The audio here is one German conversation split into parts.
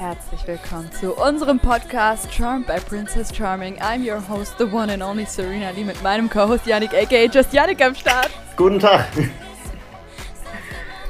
Herzlich willkommen zu unserem Podcast Charmed by Princess Charming. I'm your host, the one and only Serena Lee, mit meinem Co-Host Yannick, aka Just Yannick am Start. Guten Tag.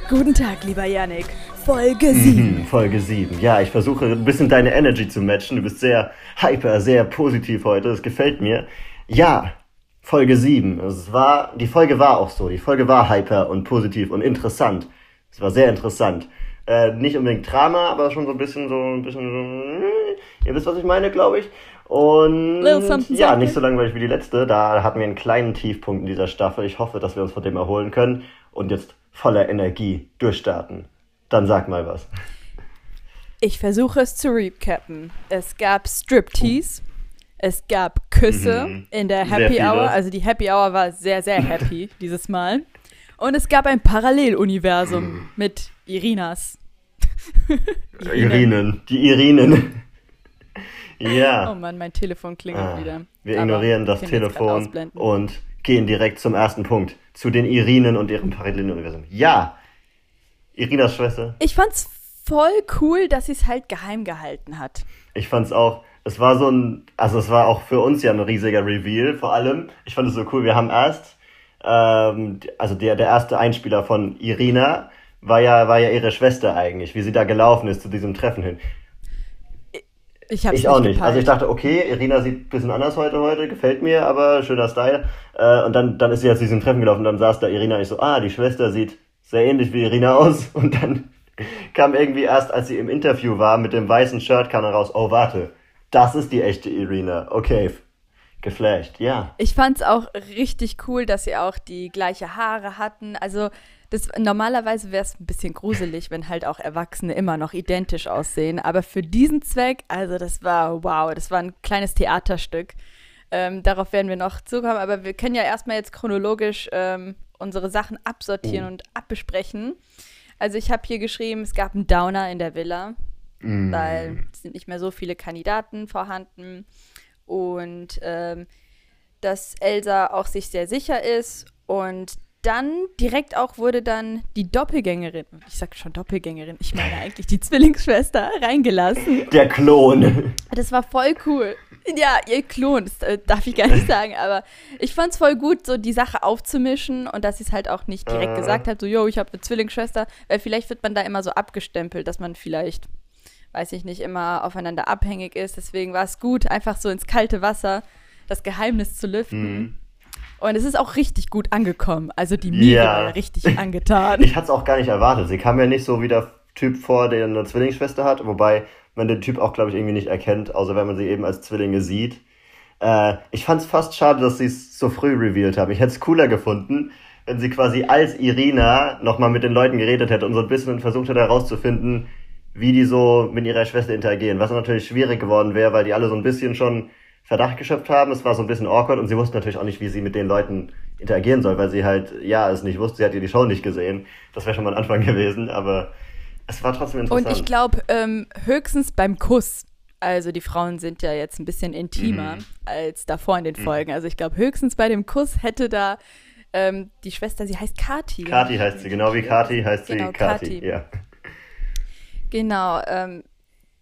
Guten Tag, lieber Yannick. Folge 7. Mhm, Folge 7. Ja, ich versuche ein bisschen deine Energy zu matchen. Du bist sehr hyper, sehr positiv heute. Das gefällt mir. Ja, Folge 7. Es war, die Folge war auch so. Die Folge war hyper und positiv und interessant. Es war sehr interessant. Äh, nicht unbedingt Drama, aber schon so ein bisschen so ein bisschen so. äh, Ihr wisst, was ich meine, glaube ich. Und ja, nicht so langweilig wie die letzte. Da hatten wir einen kleinen Tiefpunkt in dieser Staffel. Ich hoffe, dass wir uns von dem erholen können und jetzt voller Energie durchstarten. Dann sag mal was. Ich versuche es zu recappen. Es gab Striptease. Es gab Küsse Mhm. in der Happy. Hour. Also die Happy Hour war sehr, sehr happy dieses Mal. Und es gab ein Paralleluniversum mit Irinas. Irinen, die Irinen. ja. Oh Mann, mein Telefon klingelt Ah, wieder. Wir Aber ignorieren das Telefon und gehen direkt zum ersten Punkt. Zu den Irinen und ihrem Paralleluniversum. Ja. Irinas Schwester. Ich fand's voll cool, dass sie es halt geheim gehalten hat. Ich fand's auch, es war so ein, also es war auch für uns ja ein riesiger Reveal, vor allem. Ich fand es so cool, wir haben erst, ähm, also der, der erste Einspieler von Irina war ja, war ja ihre Schwester eigentlich, wie sie da gelaufen ist zu diesem Treffen hin. Ich hab's Ich auch nicht gepeilt. Also ich dachte, okay, Irina sieht ein bisschen anders heute heute, gefällt mir, aber schöner Style. Äh, und dann, dann ist sie ja zu diesem Treffen gelaufen, dann saß da Irina und ich so, ah, die Schwester sieht sehr ähnlich wie Irina aus. Und dann kam irgendwie erst, als sie im Interview war mit dem weißen Shirt, kam dann raus, oh, warte, das ist die echte Irina. Okay, geflasht, ja. Ich fand's auch richtig cool, dass sie auch die gleiche Haare hatten. Also das normalerweise wäre es ein bisschen gruselig, wenn halt auch Erwachsene immer noch identisch aussehen. Aber für diesen Zweck, also das war wow, das war ein kleines Theaterstück. Ähm, darauf werden wir noch zukommen, aber wir können ja erstmal jetzt chronologisch ähm, unsere Sachen absortieren Oh. und abbesprechen. Also ich habe hier geschrieben, es gab einen Downer in der Villa, Mm. weil es sind nicht mehr so viele Kandidaten vorhanden und ähm, dass Elsa auch sich sehr sicher ist und dann direkt auch wurde dann die Doppelgängerin, ich sag schon Doppelgängerin, ich meine eigentlich die Zwillingsschwester, reingelassen. Der Klon. Das war voll cool. Ja, ihr Klon, das äh, darf ich gar nicht sagen, aber ich fand's voll gut, so die Sache aufzumischen und dass sie es halt auch nicht direkt Äh. gesagt hat, so, yo, ich habe eine Zwillingsschwester, weil vielleicht wird man da immer so abgestempelt, dass man vielleicht, weiß ich nicht, immer aufeinander abhängig ist. Deswegen war es gut, einfach so ins kalte Wasser das Geheimnis zu lüften. Mhm. Und es ist auch richtig gut angekommen. Also die Miri Ja. war ja richtig angetan. Ich hatte es auch gar nicht erwartet. Sie kam ja nicht so wie der Typ vor, der eine Zwillingsschwester hat, wobei man den Typ auch, glaube ich, irgendwie nicht erkennt, außer wenn man sie eben als Zwillinge sieht. Äh, ich fand es fast schade, dass sie es so früh revealed haben. Ich hätte es cooler gefunden, wenn sie quasi als Irina nochmal mit den Leuten geredet hätte und so ein bisschen versucht hätte herauszufinden, wie die so mit ihrer Schwester interagieren. Was natürlich schwierig geworden wäre, weil die alle so ein bisschen schon Verdacht geschöpft haben. Es war so ein bisschen awkward und sie wusste natürlich auch nicht, wie sie mit den Leuten interagieren soll, weil sie halt, ja, es nicht wusste. Sie hat ja die Show nicht gesehen. Das wäre schon mal ein Anfang gewesen, aber es war trotzdem interessant. Und ich glaube, ähm, höchstens beim Kuss. Also die Frauen sind ja jetzt ein bisschen intimer Mhm. als davor in den Folgen. Also ich glaube, höchstens bei dem Kuss hätte da ähm, die Schwester, sie heißt Kati. Kati heißt sie, genau wie Kati heißt sie Genau, Kati. Kati. Ja. Genau, ähm,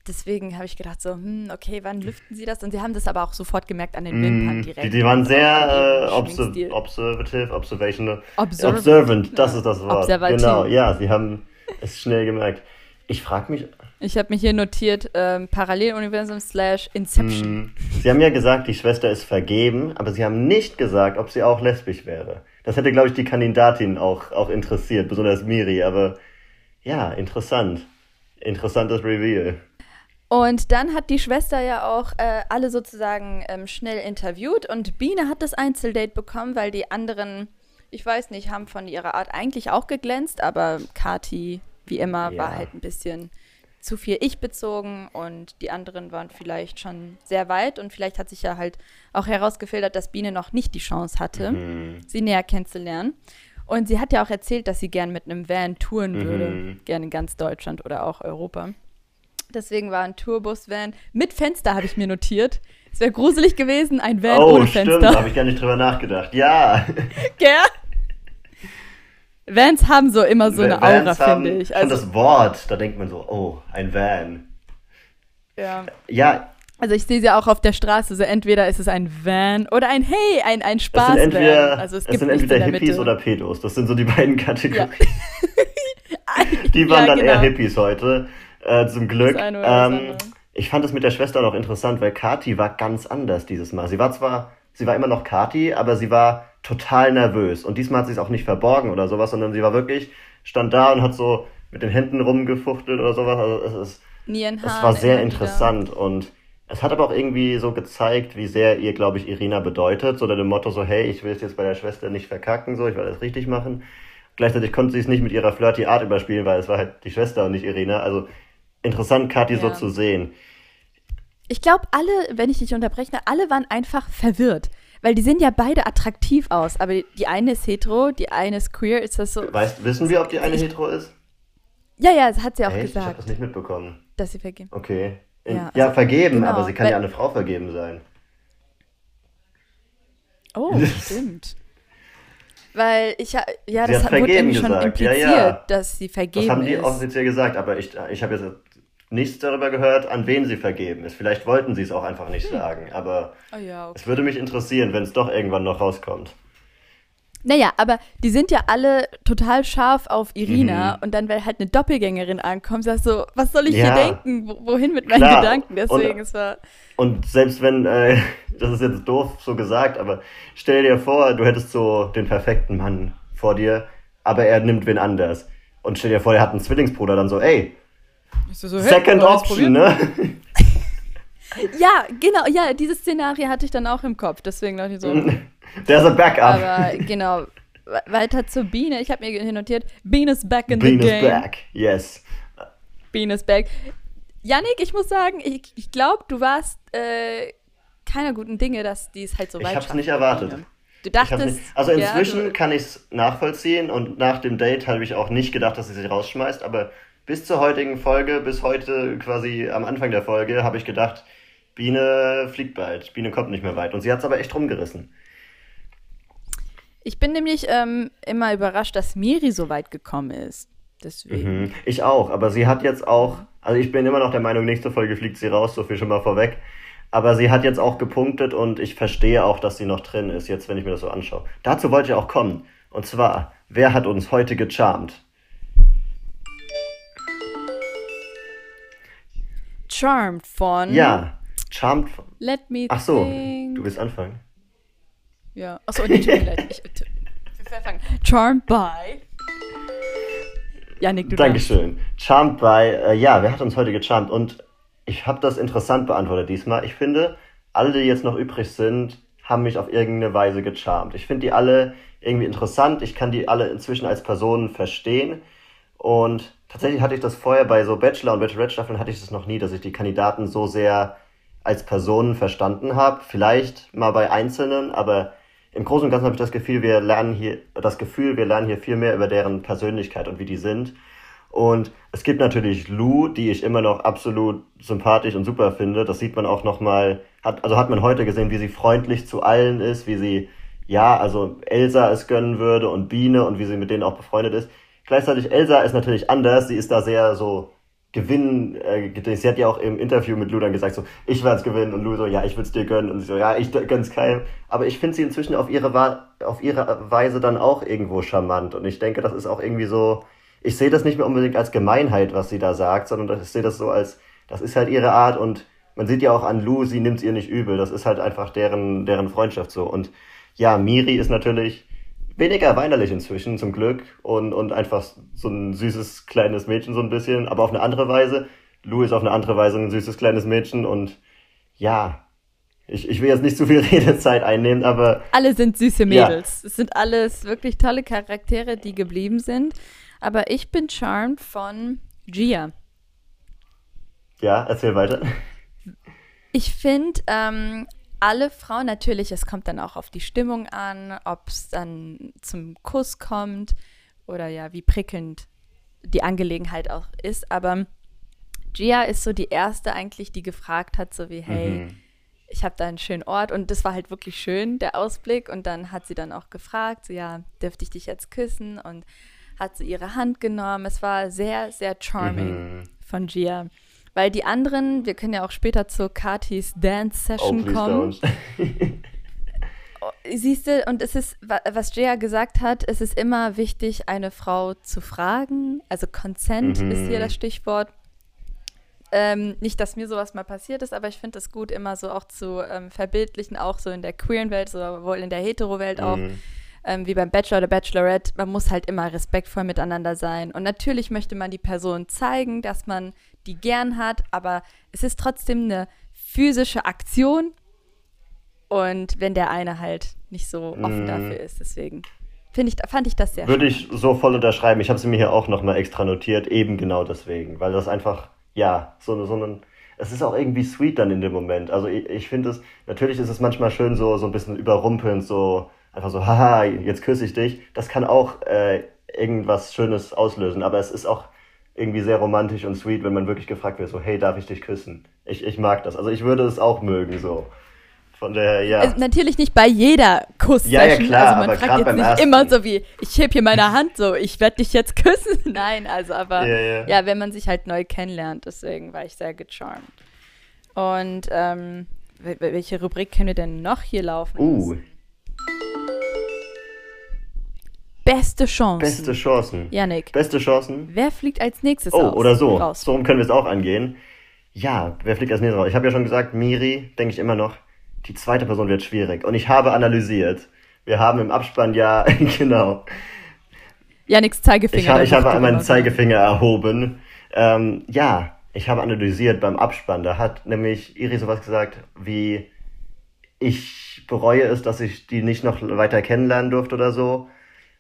deswegen habe ich gedacht so, hm, okay, wann lüften sie das? Und sie haben das aber auch sofort gemerkt an den Wimpern Mm, direkt. Die, die waren Also sehr äh, ihrem obser Schminkstil. observative, observational. Observant. Observant, das ist das Wort. Observativ. Genau, ja, sie haben es schnell gemerkt. Ich frage mich, Ich habe mir hier notiert, ähm, Paralleluniversum slash Inception. mm, sie haben ja gesagt, die Schwester ist vergeben, aber sie haben nicht gesagt, ob sie auch lesbisch wäre. Das hätte, glaube ich, die Kandidatin auch, auch interessiert, besonders Miri, aber ja, interessant. Interessantes Reveal. Und dann hat die Schwester ja auch äh, alle sozusagen ähm, schnell interviewt und Biene hat das Einzeldate bekommen, weil die anderen, ich weiß nicht, haben von ihrer Art eigentlich auch geglänzt, aber Kati, wie immer, war Ja. halt ein bisschen zu viel ich bezogen und die anderen waren vielleicht schon sehr weit und vielleicht hat sich ja halt auch herausgefiltert, dass Biene noch nicht die Chance hatte, Mhm. sie näher kennenzulernen. Und sie hat ja auch erzählt, dass sie gern mit einem Van touren würde, Mhm. gern in ganz Deutschland oder auch Europa. Deswegen war ein Tourbus-Van mit Fenster, habe ich mir notiert. Es wäre gruselig gewesen, ein Van Oh, ohne stimmt, da Fenster. habe ich gar nicht drüber nachgedacht. Ja. Gell? Vans haben so immer so eine Aura, finde ich. Schon Also, das Wort, da denkt man so, oh, ein Van. Ja. Ja, Also ich sehe sie auch auf der Straße, so entweder ist es ein Van oder ein Hey, ein, ein es Spaß sind entweder, Also es es gibt sind entweder Hippies oder Pedos. Das sind so die beiden Kategorien. Ja. Die waren Ja, dann eher genau. Hippies heute, äh, zum Glück. Das das Ähm, ich fand es mit der Schwester noch interessant, weil Kati war ganz anders dieses Mal. Sie war zwar, sie war immer noch Kati, aber sie war total nervös. Und diesmal hat sie es auch nicht verborgen oder sowas, sondern sie war wirklich, stand da und hat so mit den Händen rumgefuchtelt oder sowas. Also es ist, es war sehr immer wieder. interessant und es hat aber auch irgendwie so gezeigt, wie sehr ihr, glaube ich, Irina bedeutet. So unter dem Motto so, hey, ich will es jetzt bei der Schwester nicht verkacken, so, ich will alles richtig machen. Gleichzeitig konnte sie es nicht mit ihrer flirty Art überspielen, weil es war halt die Schwester und nicht Irina. Also interessant, Kathi so Ja. zu sehen. Ich glaube, alle, wenn ich dich unterbreche, alle waren einfach verwirrt. Weil die sehen ja beide attraktiv aus. Aber die eine ist hetero, die eine ist queer. Ist das so? Weißt, wissen wir, ob die eine Ich- hetero ist? Ja, ja, das hat sie auch Echt? Ich habe gesagt, das nicht mitbekommen. dass sie vergeben. Okay. In, Ja, ja, also- vergeben, genau, aber sie kann weil- ja eine Frau vergeben sein. Oh, stimmt. Weil ich, ja, Sie das hat hat- wurde vergeben irgendwie schon gesagt, ja, impliziert, ja. dass sie vergeben Das haben die ist. offiziell gesagt, aber ich, ich habe jetzt nichts darüber gehört, an wen sie vergeben ist. Vielleicht wollten sie es auch einfach nicht sagen, aber oh ja, okay. es würde mich interessieren, wenn es doch irgendwann noch rauskommt. Naja, aber die sind ja alle total scharf auf Irina Mhm. und dann, wenn halt eine Doppelgängerin ankommt, sagst du, was soll ich Ja. hier denken? Wo, wohin mit meinen Klar. Gedanken? Deswegen, Und- es war. Und selbst wenn, äh, das ist jetzt doof so gesagt, aber stell dir vor, du hättest so den perfekten Mann vor dir, aber er nimmt wen anders. Und stell dir vor, er hat einen Zwillingsbruder, dann so, ey, So, so, second option, ne? Ja, genau, ja, dieses Szenario hatte ich dann auch im Kopf, deswegen dachte ich so. There's a backup. aber genau, we- weiter zur Biene. Ich habe mir hier notiert, Biene is back in Bean the is game. back, yes. Biene is back. Yannick, ich muss sagen, ich, ich glaube, du warst äh, keiner guten Dinge, dass die es halt so Ich weit hab's schaffen, nicht erwartet. Biene. Du Ich hab's dachtest, nicht, also ja, inzwischen du, kann ich es nachvollziehen und nach dem Date habe ich auch nicht gedacht, dass sie sich rausschmeißt, aber bis zur heutigen Folge, bis heute quasi am Anfang der Folge, habe ich gedacht, Biene fliegt bald, Biene kommt nicht mehr weit und sie hat es aber echt rumgerissen. ich bin nämlich ähm, immer überrascht, dass Miri so weit gekommen ist. Deswegen. Mhm. Ich auch, aber sie hat jetzt auch, also ich bin immer noch der Meinung, nächste Folge fliegt sie raus, so viel schon mal vorweg. Aber sie hat jetzt auch gepunktet und ich verstehe auch, dass sie noch drin ist, jetzt wenn ich mir das so anschaue. Dazu wollte ich auch kommen. Und zwar, wer hat uns heute gecharmt? Charmed von Ja, charmed. Let Me Ach so, Think. du willst anfangen. Ja. Achso, nee, tut mir leid. Ich, wir fangen. Charmed by. Yannick, du darfst. Dankeschön. Charmed by, äh, ja, wer hat uns heute gecharmt? Und ich habe das interessant beantwortet diesmal. Ich finde, alle, die jetzt noch übrig sind, haben mich auf irgendeine Weise gecharmt. Ich finde die alle irgendwie interessant. Ich kann die alle inzwischen als Personen verstehen. Und tatsächlich hatte ich das vorher bei so Bachelor- und Bachelorette-Staffeln hatte ich das noch nie, dass ich die Kandidaten so sehr als Personen verstanden habe. Vielleicht mal bei Einzelnen, aber im Großen und Ganzen habe ich das Gefühl, wir lernen hier, das Gefühl, wir lernen hier viel mehr über deren Persönlichkeit und wie die sind. Und es gibt natürlich Lou, die ich immer noch absolut sympathisch und super finde. Das sieht man auch nochmal, hat, also hat man heute gesehen, wie sie freundlich zu allen ist, wie sie, ja, also Elsa es gönnen würde und Biene und wie sie mit denen auch befreundet ist. Gleichzeitig Elsa ist natürlich anders, sie ist da sehr so gewinnen, äh, sie hat ja auch im Interview mit Lou dann gesagt, so, ich werde es gewinnen. Und Lou so, ja, ich würde es dir gönnen. Und sie so, ja, ich gönn's keinem. Aber ich finde sie inzwischen auf ihre, Wa- auf ihre Weise dann auch irgendwo charmant. Und ich denke, das ist auch irgendwie so, ich sehe das nicht mehr unbedingt als Gemeinheit, was sie da sagt, sondern ich sehe das so als, das ist halt ihre Art. Und man sieht ja auch an Lou, sie nimmt es ihr nicht übel, das ist halt einfach deren, deren Freundschaft so. Und ja, Miri ist natürlich weniger weinerlich inzwischen, zum Glück. Und, und einfach so ein süßes kleines Mädchen, so ein bisschen, aber auf eine andere Weise. Lou ist auf eine andere Weise ein süßes kleines Mädchen und ja, ich, ich will jetzt nicht zu viel Redezeit einnehmen, aber Alle sind süße Ja. Mädels. Es sind alles wirklich tolle Charaktere, die geblieben sind. Aber ich bin charmed von Gia. ja, erzähl weiter. Ich finde, ähm, alle Frauen, natürlich, es kommt dann auch auf die Stimmung an, ob es dann zum Kuss kommt oder ja, wie prickelnd die Angelegenheit auch ist. Aber Gia ist so die erste eigentlich, die gefragt hat, so wie, hey, Mhm. ich habe da einen schönen Ort und das war halt wirklich schön, der Ausblick. Und dann hat sie dann auch gefragt, so ja, dürfte ich dich jetzt küssen? Und hat sie ihre Hand genommen. Es war sehr, sehr charming Mhm. von Gia. Weil die anderen, wir können ja auch später zur Katis Dance Session oh, kommen. Siehst du, und es ist, was Jaya gesagt hat, es ist immer wichtig, eine Frau zu fragen. Also Consent mhm. ist hier das Stichwort. Ähm, nicht, dass mir sowas mal passiert ist, aber ich finde es gut, immer so auch zu ähm, verbildlichen, auch so in der queeren Welt, sowohl in der hetero-Welt auch, mhm. Ähm, wie beim Bachelor oder Bachelorette. Man muss halt immer respektvoll miteinander sein. Und natürlich möchte man die Person zeigen, dass man die gern hat, aber es ist trotzdem eine physische Aktion. Und wenn der eine halt nicht so offen mhm. dafür ist, deswegen ich, fand ich das sehr Würde ich so voll unterschreiben. Ich habe sie mir hier auch nochmal extra notiert, eben genau deswegen, weil das einfach ja, so, so ein, es ist auch irgendwie sweet dann in dem Moment. Also ich, ich finde es, natürlich ist es manchmal schön so, so ein bisschen überrumpelnd, so einfach so, haha, jetzt küsse ich dich. Das kann auch äh, irgendwas Schönes auslösen, aber es ist auch irgendwie sehr romantisch und sweet, wenn man wirklich gefragt wird, so, hey, darf ich dich küssen? Ich, ich mag das. Also ich würde es auch mögen, so. Von der, ja. Also natürlich nicht bei jeder Kuss. Ja, ja, klar. Also man fragt jetzt nicht ersten. immer so wie, ich heb hier meine Hand so, ich werde dich jetzt küssen. Nein, also aber ja, ja. ja, wenn man sich halt neu kennenlernt, deswegen war ich sehr gecharmed. Und ähm, welche Rubrik können wir denn noch hier laufen? Uh. Beste Chancen. Beste Chancen. Janik. Beste Chancen. Wer fliegt als nächstes oh, aus? Oh, oder so. Raus? So können wir es auch angehen. Ja, wer fliegt als nächstes raus? Ich habe ja schon gesagt, Miri, denke ich immer noch die zweite Person wird schwierig. Und ich habe analysiert. Wir haben im Abspann ja, genau. Ja, nix Zeigefinger. Ich, ich habe meinen Zeigefinger erhoben. Ähm, ja, ich habe analysiert beim Abspann. Da hat nämlich Iris sowas gesagt wie, ich bereue es, dass ich die nicht noch weiter kennenlernen durfte oder so.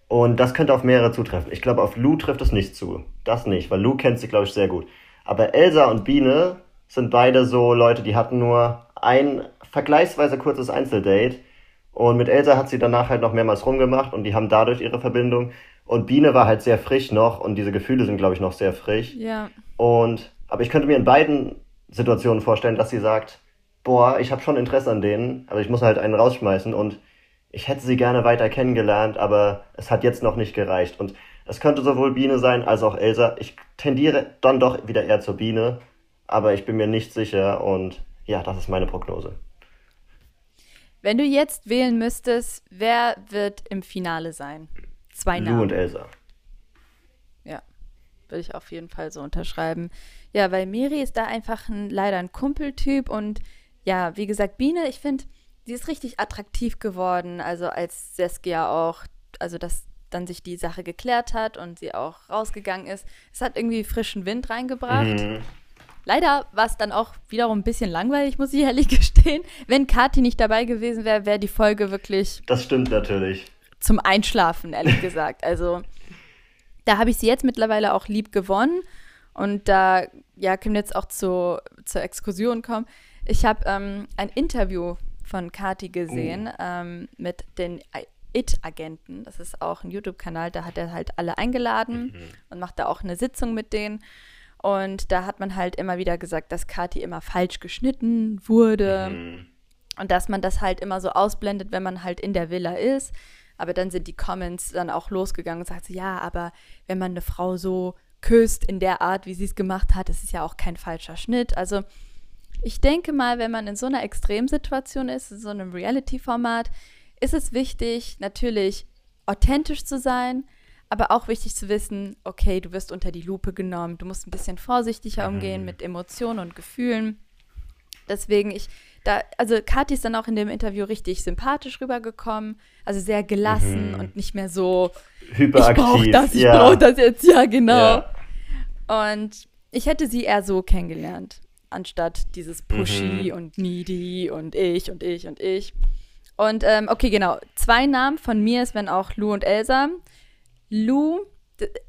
Und das könnte auf mehrere zutreffen. Ich glaube, auf Lou trifft es nicht zu. Das nicht, weil Lou kennt sie, glaube ich, sehr gut. Aber Elsa und Biene sind beide so Leute, die hatten nur ein vergleichsweise kurzes Einzeldate. Und mit Elsa hat sie danach halt noch mehrmals rumgemacht und die haben dadurch ihre Verbindung. Und Biene war halt sehr frisch noch und diese Gefühle sind, glaube ich, noch sehr frisch. Ja. Und, aber ich könnte mir in beiden Situationen vorstellen, dass sie sagt, boah, ich habe schon Interesse an denen, aber ich muss halt einen rausschmeißen und ich hätte sie gerne weiter kennengelernt, aber es hat jetzt noch nicht gereicht. Und es könnte sowohl Biene sein als auch Elsa. Ich tendiere dann doch wieder eher zur Biene, aber ich bin mir nicht sicher und ja, das ist meine Prognose. Wenn du jetzt wählen müsstest, wer wird im Finale sein? Zwei Namen. Lou und Elsa. Ja, würde ich auf jeden Fall so unterschreiben. Ja, weil Miri ist da einfach ein, leider ein Kumpeltyp und ja, wie gesagt, Biene, ich finde, sie ist richtig attraktiv geworden. Also als Saskia auch, also dass dann sich die Sache geklärt hat und sie auch rausgegangen ist. Es hat irgendwie frischen Wind reingebracht. Mhm. Leider war es dann auch wiederum ein bisschen langweilig, muss ich ehrlich gestehen. Wenn Kati nicht dabei gewesen wäre, wäre die Folge wirklich. Das stimmt natürlich. Zum Einschlafen, ehrlich gesagt. Also, da habe ich sie jetzt mittlerweile auch lieb gewonnen. Und da ja, können wir jetzt auch zu, zur Exkursion kommen. Ich habe ähm, ein Interview von Kati gesehen oh. ähm, mit den It-Agenten. Das ist auch ein YouTube-Kanal, da hat er halt alle eingeladen mhm. und macht da auch eine Sitzung mit denen. Und da hat man halt immer wieder gesagt, dass Kati immer falsch geschnitten wurde. Mhm. Und dass man das halt immer so ausblendet, wenn man halt in der Villa ist. Aber dann sind die Comments dann auch losgegangen und sagt so, ja, aber wenn man eine Frau so küsst in der Art, wie sie es gemacht hat, das ist ja auch kein falscher Schnitt. Also ich denke mal, wenn man in so einer Extremsituation ist, in so einem Reality-Format, ist es wichtig, natürlich authentisch zu sein, aber auch wichtig zu wissen, okay, du wirst unter die Lupe genommen, du musst ein bisschen vorsichtiger umgehen mhm. mit Emotionen und Gefühlen. Deswegen, ich, da, also Kathi ist dann auch in dem Interview richtig sympathisch rübergekommen, also sehr gelassen mhm. und nicht mehr so hyperaktiv. Ich brauche das, ich ja. brauche das jetzt, ja, genau. Ja. Und ich hätte sie eher so kennengelernt, anstatt dieses Pushy mhm. und Needy und ich und ich und ich. Und ähm, okay, genau. Zwei Namen von mir, es werden auch Lou und Elsa. Lou,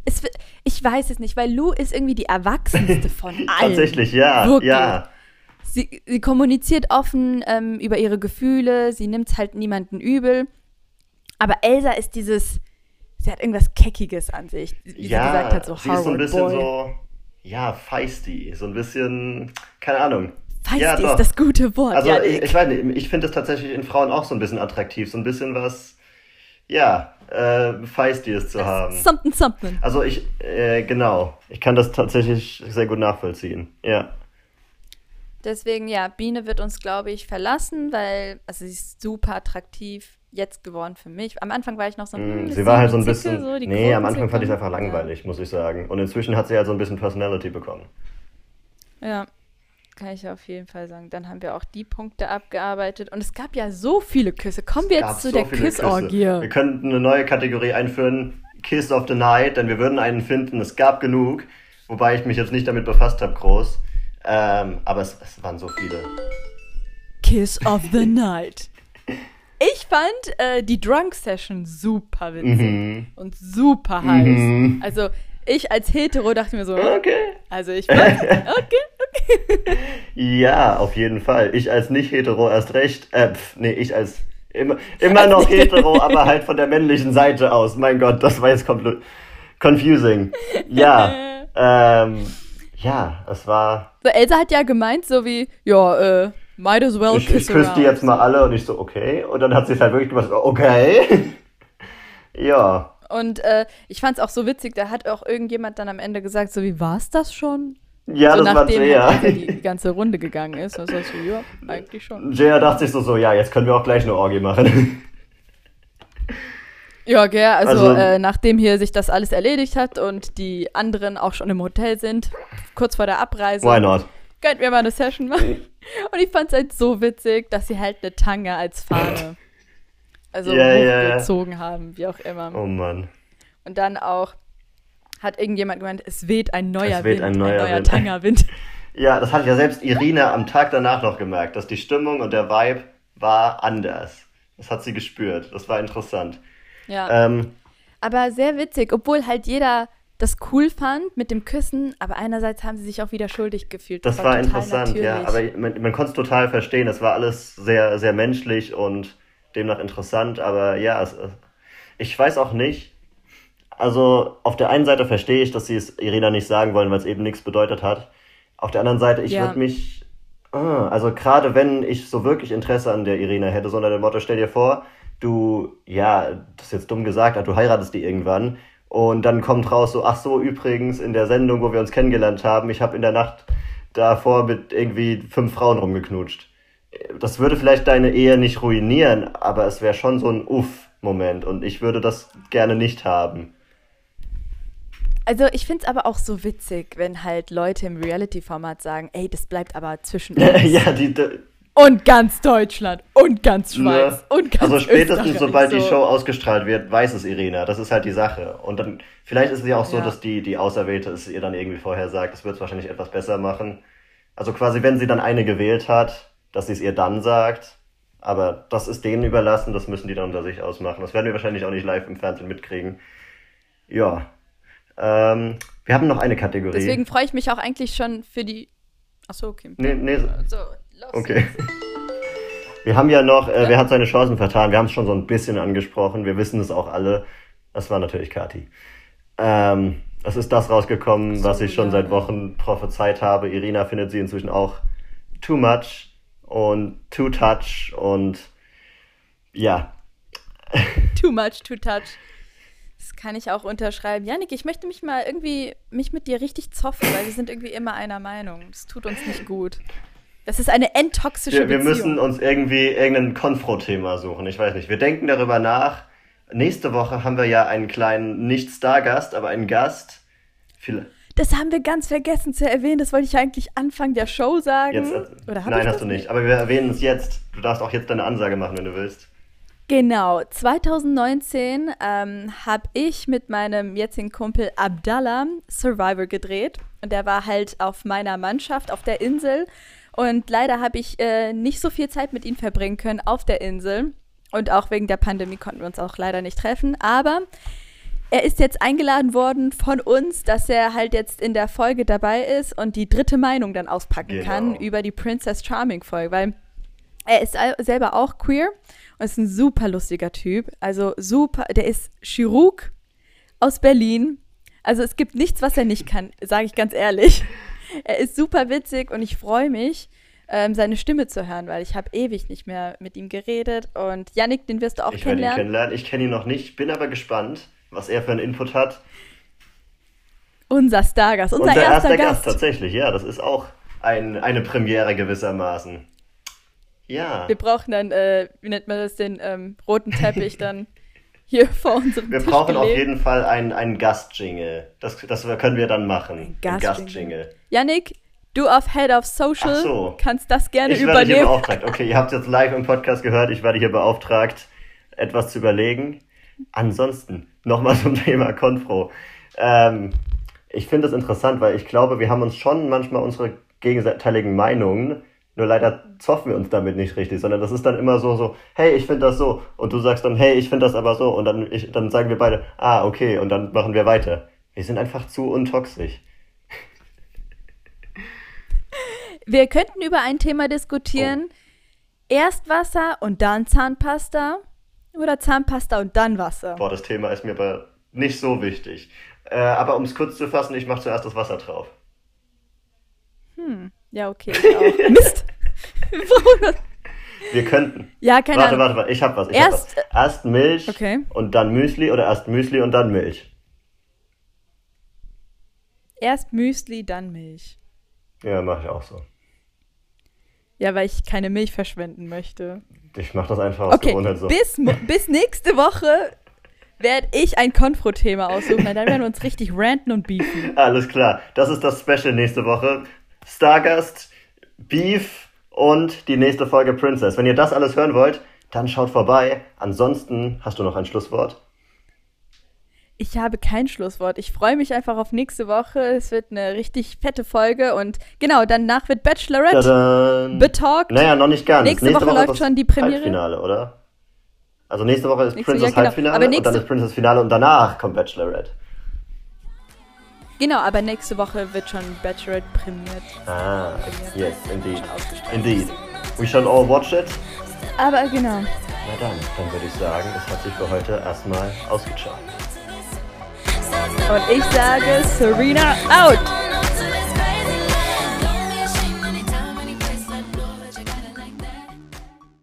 es, ich weiß es nicht, weil Lou ist irgendwie die erwachsenste von allen. Tatsächlich, ja, Wirklich. ja. Sie, sie kommuniziert offen ähm, über ihre Gefühle, sie nimmt halt niemanden übel. Aber Elsa ist dieses, sie hat irgendwas Keckiges an sich. Wie ja, sie gesagt hat, so sie ist so ein bisschen Boy. so, ja, feisty. So ein bisschen, keine Ahnung. Feisty ja, ist das gute Wort. Also ja, ich, ich weiß nicht, ich finde es tatsächlich in Frauen auch so ein bisschen attraktiv. So ein bisschen was, ja, äh, Feistiers zu haben. Something, something. Also ich, äh, genau, ich kann das tatsächlich sehr gut nachvollziehen, ja. Deswegen, ja, Biene wird uns, glaube ich, verlassen, weil also sie ist super attraktiv jetzt geworden für mich. Am Anfang war ich noch so ein mm, Sie war halt so ein bisschen. So, nee, am Anfang fand ich es einfach langweilig, ja. muss ich sagen. Und inzwischen hat sie halt so ein bisschen Personality bekommen. Ja, kann ich auf jeden Fall sagen. Dann haben wir auch die Punkte abgearbeitet. Und es gab ja so viele Küsse. Kommen wir jetzt zu so der Kissorgie. Wir könnten eine neue Kategorie einführen: Kiss of the Night, denn wir würden einen finden. Es gab genug. Wobei ich mich jetzt nicht damit befasst habe, groß. Ähm, aber es, es waren so viele. Kiss of the Night. Ich fand äh, die Drunk Session super witzig mhm. und super heiß. Mhm. Also ich als Hetero dachte mir so, okay. Also ich fand, okay, okay. ja, auf jeden Fall. Ich als nicht-Hetero erst recht. Äh, pf, nee, ich als immer, immer noch hetero, aber halt von der männlichen Seite aus. Mein Gott, das war jetzt komplett confusing. Ja, ähm, ja, es war. So, Elsa hat ja gemeint, so wie, ja, äh, might as well ich, kiss Ich küsse die jetzt mal alle und ich so, okay. Und dann hat sie es halt wirklich gemacht, okay. ja. Und äh, ich fand es auch so witzig, da hat auch irgendjemand dann am Ende gesagt, so wie, war es das schon? Ja, so, das war Jaya. Halt die, die ganze Runde gegangen ist. Heißt so, ja, eigentlich schon. Jaya dachte sich so, so, ja, jetzt können wir auch gleich eine Orgie machen. Ja, gell, also, also äh, nachdem hier sich das alles erledigt hat und die anderen auch schon im Hotel sind, kurz vor der Abreise. Why not? Könnt wir mal eine Session machen. Und ich fand es halt so witzig, dass sie halt eine Tanga als Fahne also yeah, yeah. haben, wie auch immer. Oh Mann. Und dann auch hat irgendjemand gemeint, es weht ein neuer es weht Wind, ein neuer, ein neuer Tanga-Wind. Ja, das hat ja selbst Irina am Tag danach noch gemerkt, dass die Stimmung und der Vibe war anders. Das hat sie gespürt. Das war interessant. Ja. Ähm, aber sehr witzig, obwohl halt jeder das cool fand mit dem Küssen, aber einerseits haben sie sich auch wieder schuldig gefühlt. Das, das war, war interessant, natürlich. ja. Aber man, man konnte es total verstehen. Das war alles sehr, sehr menschlich und demnach interessant. Aber ja, es, ich weiß auch nicht. Also auf der einen Seite verstehe ich, dass sie es Irina nicht sagen wollen, weil es eben nichts bedeutet hat. Auf der anderen Seite, ich ja. würde mich. Ah, also gerade wenn ich so wirklich Interesse an der Irina hätte, sondern dem Motto, stell dir vor, du, ja, das ist jetzt dumm gesagt, du heiratest die irgendwann und dann kommt raus so, ach so, übrigens in der Sendung, wo wir uns kennengelernt haben, ich habe in der Nacht davor mit irgendwie fünf Frauen rumgeknutscht. Das würde vielleicht deine Ehe nicht ruinieren, aber es wäre schon so ein Uff-Moment und ich würde das gerne nicht haben. Also ich finde es aber auch so witzig, wenn halt Leute im Reality-Format sagen, ey, das bleibt aber zwischen uns. ja, die, und ganz Deutschland und ganz Schweiz ja. und ganz Also spätestens, Österreich sobald so. die Show ausgestrahlt wird, weiß es Irina. Das ist halt die Sache. Und dann, vielleicht ist es ja auch so, ja. dass die, die Auserwählte es ihr dann irgendwie vorher sagt. Das wird es wahrscheinlich etwas besser machen. Also quasi, wenn sie dann eine gewählt hat, dass sie es ihr dann sagt. Aber das ist denen überlassen, das müssen die dann unter sich ausmachen. Das werden wir wahrscheinlich auch nicht live im Fernsehen mitkriegen. Ja. Ähm, wir haben noch eine Kategorie. Deswegen freue ich mich auch eigentlich schon für die. Achso, okay. Nee, nee. So, Los. Okay. Wir haben ja noch, äh, wer hat seine Chancen vertan? Wir haben es schon so ein bisschen angesprochen. Wir wissen es auch alle. Das war natürlich Kati. Ähm, es ist das rausgekommen, so, was ich schon ja, seit Wochen prophezeit habe. Irina findet sie inzwischen auch too much und too touch und ja. Too much, too touch. Das kann ich auch unterschreiben. Janik, ich möchte mich mal irgendwie mich mit dir richtig zoffen, weil wir sind irgendwie immer einer Meinung. Das tut uns nicht gut. Das ist eine enttoxische wir, Beziehung. Wir müssen uns irgendwie irgendein Konfro-Thema suchen. Ich weiß nicht. Wir denken darüber nach. Nächste Woche haben wir ja einen kleinen, nicht Stargast, aber einen Gast. Viele das haben wir ganz vergessen zu erwähnen. Das wollte ich eigentlich Anfang der Show sagen. Jetzt, äh, Oder nein, hast du nicht. Aber wir erwähnen es jetzt. Du darfst auch jetzt deine Ansage machen, wenn du willst. Genau, 2019 ähm, habe ich mit meinem jetzigen Kumpel Abdallah Survivor gedreht. Und der war halt auf meiner Mannschaft auf der Insel. Und leider habe ich äh, nicht so viel Zeit mit ihm verbringen können auf der Insel. Und auch wegen der Pandemie konnten wir uns auch leider nicht treffen. Aber er ist jetzt eingeladen worden von uns, dass er halt jetzt in der Folge dabei ist und die dritte Meinung dann auspacken genau. kann über die Princess Charming Folge. Weil er ist selber auch queer und ist ein super lustiger Typ. Also super, der ist Chirurg aus Berlin. Also es gibt nichts, was er nicht kann, sage ich ganz ehrlich. Er ist super witzig und ich freue mich, ähm, seine Stimme zu hören, weil ich habe ewig nicht mehr mit ihm geredet. Und Yannick, den wirst du auch ich kennenlernen. Ich kennenlernen. Ich kenne ihn noch nicht, bin aber gespannt, was er für einen Input hat. Unser Stargast, unser, unser erster, erster Gast. Gast. Tatsächlich, ja, das ist auch ein, eine Premiere gewissermaßen. Ja. Wir brauchen dann, äh, wie nennt man das, den ähm, roten Teppich dann hier vor unserem Wir Tisch brauchen auf gelegt. jeden Fall einen, einen Gastjingle. Das, das können wir dann machen. Gastjingle. Gastjingle. Yannick, du auf Head of Social so. kannst das gerne Ich werde hier übernehmen. beauftragt. Okay, ihr habt jetzt live im Podcast gehört, ich werde hier beauftragt, etwas zu überlegen. Ansonsten, nochmal zum Thema Konfro. Ähm, ich finde es interessant, weil ich glaube, wir haben uns schon manchmal unsere gegenteiligen Meinungen, nur leider zoffen wir uns damit nicht richtig, sondern das ist dann immer so, so, hey, ich finde das so, und du sagst dann, hey, ich finde das aber so, und dann, ich, dann sagen wir beide, ah, okay, und dann machen wir weiter. Wir sind einfach zu untoxisch. Wir könnten über ein Thema diskutieren. Oh. Erst Wasser und dann Zahnpasta oder Zahnpasta und dann Wasser. Boah, das Thema ist mir aber nicht so wichtig. Äh, aber um es kurz zu fassen, ich mache zuerst das Wasser drauf. Ja, okay. Mist. Wir könnten. Ja, keine Warte, Ahnung. warte, warte, ich hab was. Ich Erst- hab was. Erst Milch Okay. und dann Müsli oder erst Müsli und dann Milch. Erst Müsli, dann Milch. Ja, mache ich auch so. Ja, weil ich keine Milch verschwenden möchte. Ich mache das einfach aus Okay, Gewohnheit so. bis, bis nächste Woche werde ich ein Konfro-Thema aussuchen. Dann werden wir uns richtig ranten und beefen. Alles klar. Das ist das Special nächste Woche. Stargast, Beef und die nächste Folge Princess. Wenn ihr das alles hören wollt, dann schaut vorbei. Ansonsten hast du noch ein Schlusswort. Ich habe kein Schlusswort. Ich freue mich einfach auf nächste Woche. Es wird eine richtig fette Folge. Und genau, danach wird Bachelorette Tadam. betalkt. Naja, noch nicht ganz. Nächste Woche läuft ist das schon die Premiere. Halbfinale, oder? Also nächste Woche ist Nächste- Princess ja, genau. Halbfinale Aber und dann nächste- ist Princess Finale und danach kommt Bachelorette. Genau, aber nächste Woche wird schon Bachelorette prämiert. Ah, yes, indeed. Indeed. We shall all watch it. Aber genau. Na dann, dann würde ich sagen, es hat sich für heute erstmal ausgecheckt. Und ich sage Serena out.